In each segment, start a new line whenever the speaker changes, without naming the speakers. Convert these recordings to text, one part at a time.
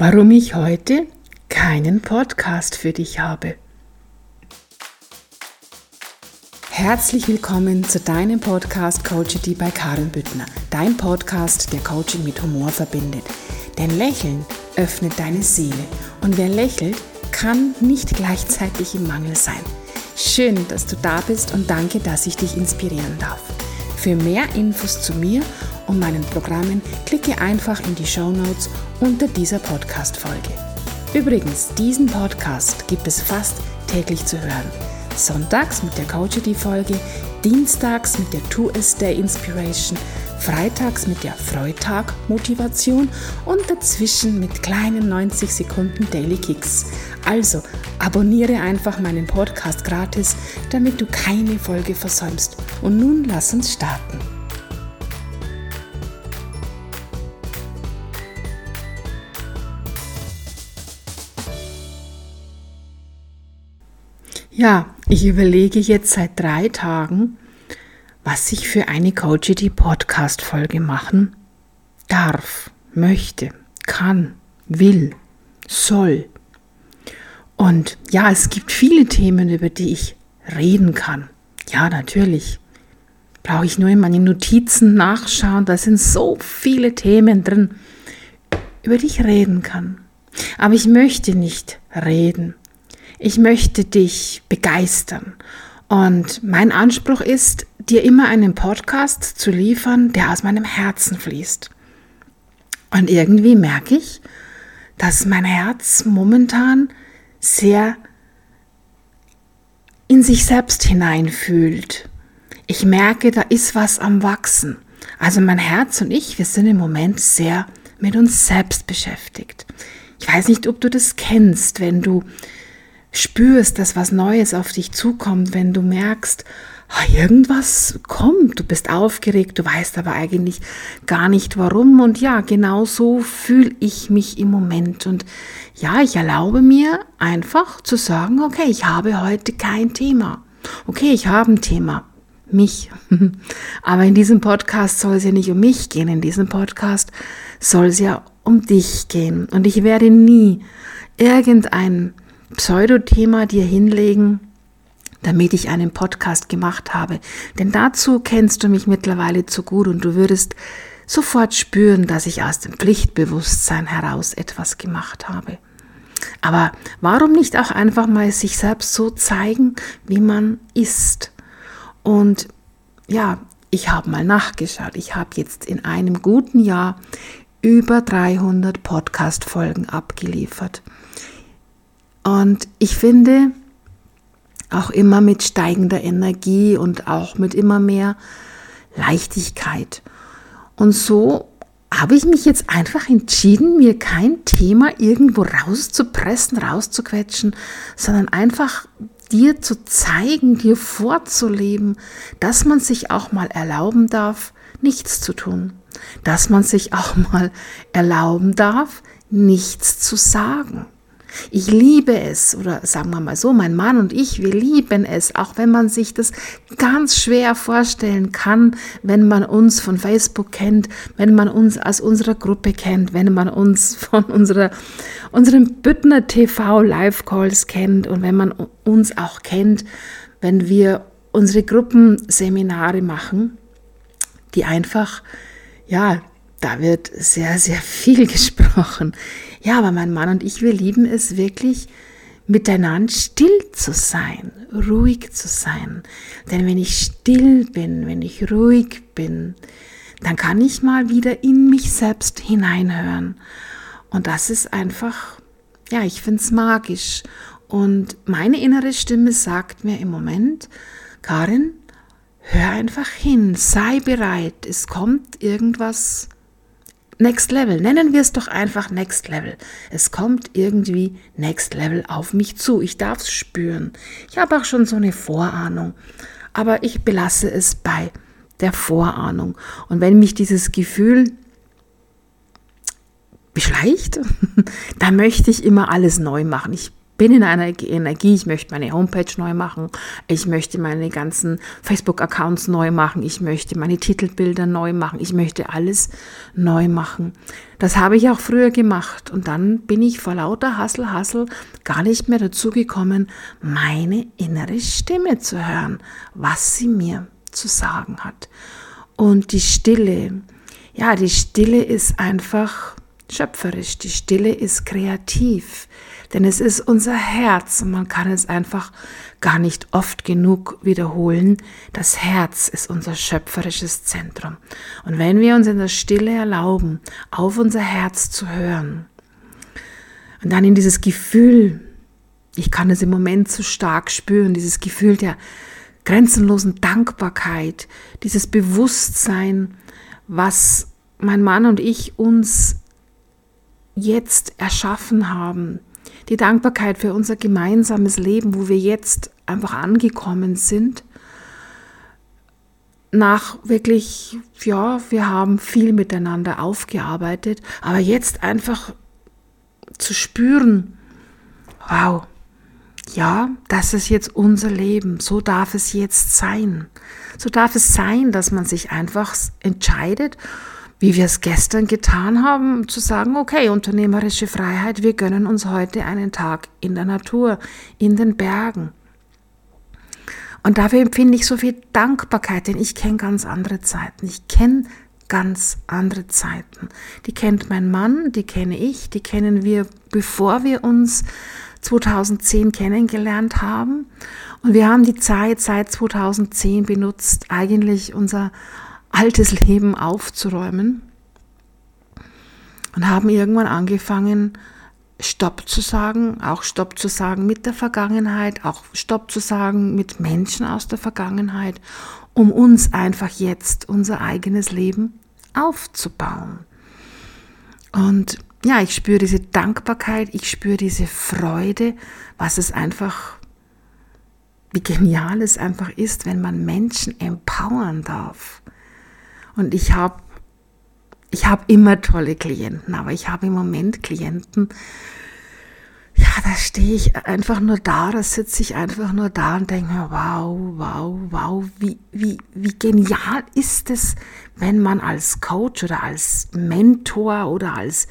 warum ich heute keinen Podcast für dich habe. Herzlich willkommen zu deinem Podcast Coachity bei Karin Büttner, dein Podcast, der Coaching mit Humor verbindet. Denn Lächeln öffnet deine Seele und wer lächelt, kann nicht gleichzeitig im Mangel sein. Schön, dass du da bist und danke, dass ich dich inspirieren darf. Für mehr Infos zu mir und meinen Programmen klicke einfach in die Show Notes unter dieser Podcast-Folge. Übrigens, diesen Podcast gibt es fast täglich zu hören. Sonntags mit der Coachity-Folge, dienstags mit der Two S Day Inspiration, freitags mit der Freitag Motivation und dazwischen mit kleinen 90 Sekunden Daily Kicks. Also abonniere einfach meinen Podcast gratis, damit du keine Folge versäumst. Und nun lass uns starten. Ja, ich überlege jetzt seit drei Tagen, was ich für eine Coachity Podcast Folge machen darf, möchte, kann, will, soll. Und ja, es gibt viele Themen, über die ich reden kann. Ja, natürlich. Brauche ich nur in meine Notizen nachschauen. Da sind so viele Themen drin, über die ich reden kann. Aber ich möchte nicht reden. Ich möchte dich begeistern. Und mein Anspruch ist, dir immer einen Podcast zu liefern, der aus meinem Herzen fließt. Und irgendwie merke ich, dass mein Herz momentan sehr in sich selbst hineinfühlt. Ich merke, da ist was am Wachsen. Also mein Herz und ich, wir sind im Moment sehr mit uns selbst beschäftigt. Ich weiß nicht, ob du das kennst, wenn du spürst, dass was Neues auf dich zukommt, wenn du merkst, ah, irgendwas kommt, du bist aufgeregt, du weißt aber eigentlich gar nicht warum. Und ja, genau so fühle ich mich im Moment. Und ja, ich erlaube mir einfach zu sagen, okay, ich habe heute kein Thema. Okay, ich habe ein Thema. Mich. Aber in diesem Podcast soll es ja nicht um mich gehen. In diesem Podcast soll es ja um dich gehen. Und ich werde nie irgendein Pseudothema dir hinlegen, damit ich einen Podcast gemacht habe. Denn dazu kennst du mich mittlerweile zu gut und du würdest sofort spüren, dass ich aus dem Pflichtbewusstsein heraus etwas gemacht habe. Aber warum nicht auch einfach mal sich selbst so zeigen, wie man ist? Und ja, ich habe mal nachgeschaut. Ich habe jetzt in einem guten Jahr über 300 Podcast-Folgen abgeliefert. Und ich finde, auch immer mit steigender Energie und auch mit immer mehr Leichtigkeit. Und so habe ich mich jetzt einfach entschieden, mir kein Thema irgendwo rauszupressen, rauszuquetschen, sondern einfach dir zu zeigen, dir vorzuleben, dass man sich auch mal erlauben darf, nichts zu tun, dass man sich auch mal erlauben darf, nichts zu sagen. Ich liebe es, oder sagen wir mal so, mein Mann und ich, wir lieben es, auch wenn man sich das ganz schwer vorstellen kann, wenn man uns von Facebook kennt, wenn man uns aus unserer Gruppe kennt, wenn man uns von unserer, unseren Büttner TV Live Calls kennt und wenn man uns auch kennt, wenn wir unsere Gruppenseminare machen, die einfach, ja, da wird sehr, sehr viel gesprochen. Ja, aber mein Mann und ich, wir lieben es wirklich, miteinander still zu sein, ruhig zu sein. Denn wenn ich still bin, wenn ich ruhig bin, dann kann ich mal wieder in mich selbst hineinhören. Und das ist einfach, ja, ich finde es magisch. Und meine innere Stimme sagt mir im Moment, Karin, hör einfach hin, sei bereit, es kommt irgendwas Next Level. Nennen wir es doch einfach Next Level. Es kommt irgendwie Next Level auf mich zu. Ich darf es spüren. Ich habe auch schon so eine Vorahnung. Aber ich belasse es bei der Vorahnung. Und wenn mich dieses Gefühl beschleicht, dann möchte ich immer alles neu machen. Ich bin in einer Energie, ich möchte meine Homepage neu machen, ich möchte meine ganzen Facebook-Accounts neu machen, ich möchte meine Titelbilder neu machen, ich möchte alles neu machen. Das habe ich auch früher gemacht und dann bin ich vor lauter Hassel, Hassel gar nicht mehr dazu gekommen, meine innere Stimme zu hören, was sie mir zu sagen hat. Und die Stille, ja, die Stille ist einfach schöpferisch, die Stille ist kreativ, denn es ist unser Herz und man kann es einfach gar nicht oft genug wiederholen. Das Herz ist unser schöpferisches Zentrum. Und wenn wir uns in der Stille erlauben, auf unser Herz zu hören und dann in dieses Gefühl, ich kann es im Moment so stark spüren, dieses Gefühl der grenzenlosen Dankbarkeit, dieses Bewusstsein, was mein Mann und ich uns jetzt erschaffen haben, die Dankbarkeit für unser gemeinsames Leben, wo wir jetzt einfach angekommen sind. Nach wirklich, ja, wir haben viel miteinander aufgearbeitet, aber jetzt einfach zu spüren, wow, ja, das ist jetzt unser Leben, so darf es jetzt sein. So darf es sein, dass man sich einfach entscheidet wie wir es gestern getan haben, zu sagen, okay, unternehmerische Freiheit, wir gönnen uns heute einen Tag in der Natur, in den Bergen. Und dafür empfinde ich so viel Dankbarkeit, denn ich kenne ganz andere Zeiten. Ich kenne ganz andere Zeiten. Die kennt mein Mann, die kenne ich, die kennen wir, bevor wir uns 2010 kennengelernt haben. Und wir haben die Zeit seit 2010 benutzt, eigentlich unser altes Leben aufzuräumen und haben irgendwann angefangen, Stopp zu sagen, auch Stopp zu sagen mit der Vergangenheit, auch Stopp zu sagen mit Menschen aus der Vergangenheit, um uns einfach jetzt unser eigenes Leben aufzubauen. Und ja, ich spüre diese Dankbarkeit, ich spüre diese Freude, was es einfach, wie genial es einfach ist, wenn man Menschen empowern darf. Und ich habe ich hab immer tolle Klienten, aber ich habe im Moment Klienten, ja, da stehe ich einfach nur da, da sitze ich einfach nur da und denke mir, wow, wow, wow, wie, wie, wie genial ist es, wenn man als Coach oder als Mentor oder als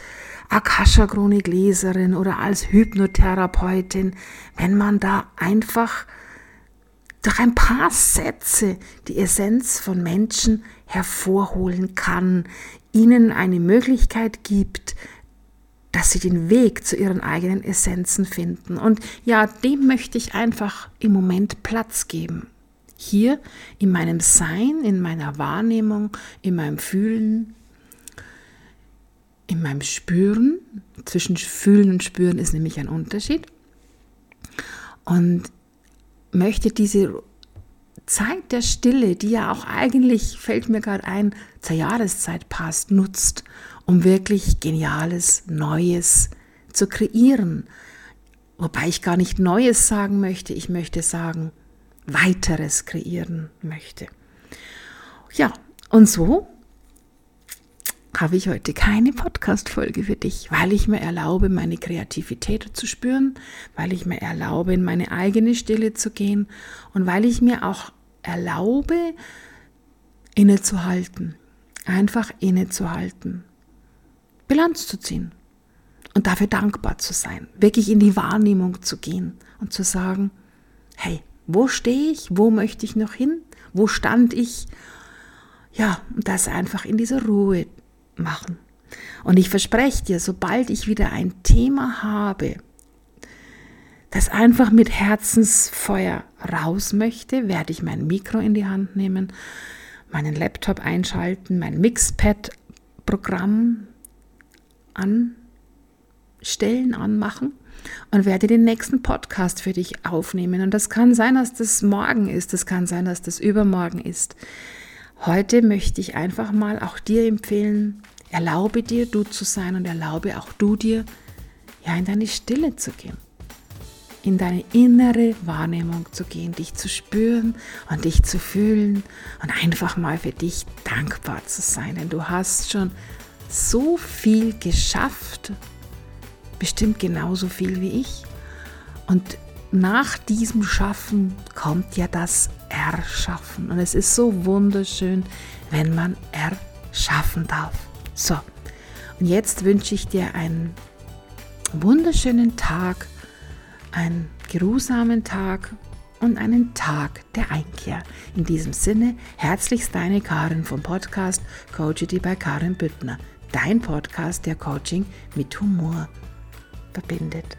Akasha-Chronik-Leserin oder als Hypnotherapeutin, wenn man da einfach durch ein paar Sätze die Essenz von Menschen hervorholen kann, ihnen eine Möglichkeit gibt, dass sie den Weg zu ihren eigenen Essenzen finden. Und ja, dem möchte ich einfach im Moment Platz geben. Hier in meinem Sein, in meiner Wahrnehmung, in meinem Fühlen, in meinem Spüren. Zwischen Fühlen und Spüren ist nämlich ein Unterschied. Und möchte diese Zeit der Stille, die ja auch eigentlich, fällt mir gerade ein, zur Jahreszeit passt, nutzt, um wirklich Geniales, Neues zu kreieren. Wobei ich gar nicht Neues sagen möchte, ich möchte sagen, weiteres kreieren möchte. Ja, und so habe ich heute keine Podcast-Folge für dich, weil ich mir erlaube, meine Kreativität zu spüren, weil ich mir erlaube, in meine eigene Stille zu gehen und weil ich mir auch erlaube, innezuhalten. Einfach innezuhalten. Bilanz zu ziehen. Und dafür dankbar zu sein. Wirklich in die Wahrnehmung zu gehen und zu sagen, hey, wo stehe ich? Wo möchte ich noch hin? Wo stand ich? Ja, und das einfach in dieser Ruhe machen. Und ich verspreche dir, sobald ich wieder ein Thema habe, das einfach mit Herzensfeuer raus möchte, werde ich mein Mikro in die Hand nehmen, meinen Laptop einschalten, mein Mixpad-Programm anstellen, anmachen und werde den nächsten Podcast für dich aufnehmen. Und das kann sein, dass das morgen ist, das kann sein, dass das übermorgen ist. Heute möchte ich einfach mal auch dir empfehlen, erlaube dir, du zu sein und erlaube auch du dir, ja, in deine Stille zu gehen in deine innere Wahrnehmung zu gehen, dich zu spüren und dich zu fühlen und einfach mal für dich dankbar zu sein. Denn du hast schon so viel geschafft, bestimmt genauso viel wie ich. Und nach diesem Schaffen kommt ja das Erschaffen. Und es ist so wunderschön, wenn man erschaffen darf. So, und jetzt wünsche ich dir einen wunderschönen Tag, einen geruhsamen Tag und einen Tag der Einkehr. In diesem Sinne, herzlichst deine Karin vom Podcast Coachity bei Karin Büttner. Dein Podcast, der Coaching mit Humor verbindet.